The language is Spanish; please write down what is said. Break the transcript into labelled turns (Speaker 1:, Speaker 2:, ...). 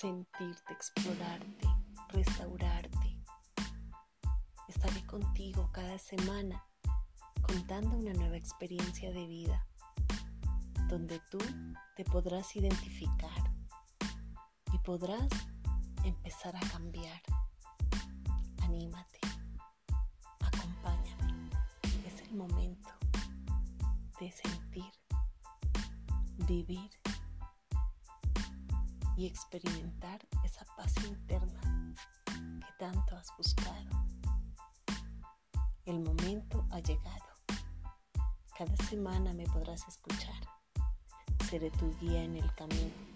Speaker 1: sentirte, explorarte, restaurarte. Estaré contigo cada semana contando una nueva experiencia de vida donde tú te podrás identificar y podrás empezar a cambiar. Anímate, acompáñame. Es el momento de sentir, vivir y experimentar esa paz interna que tanto has buscado. El momento ha llegado. Cada semana me podrás escuchar. Seré tu guía en el camino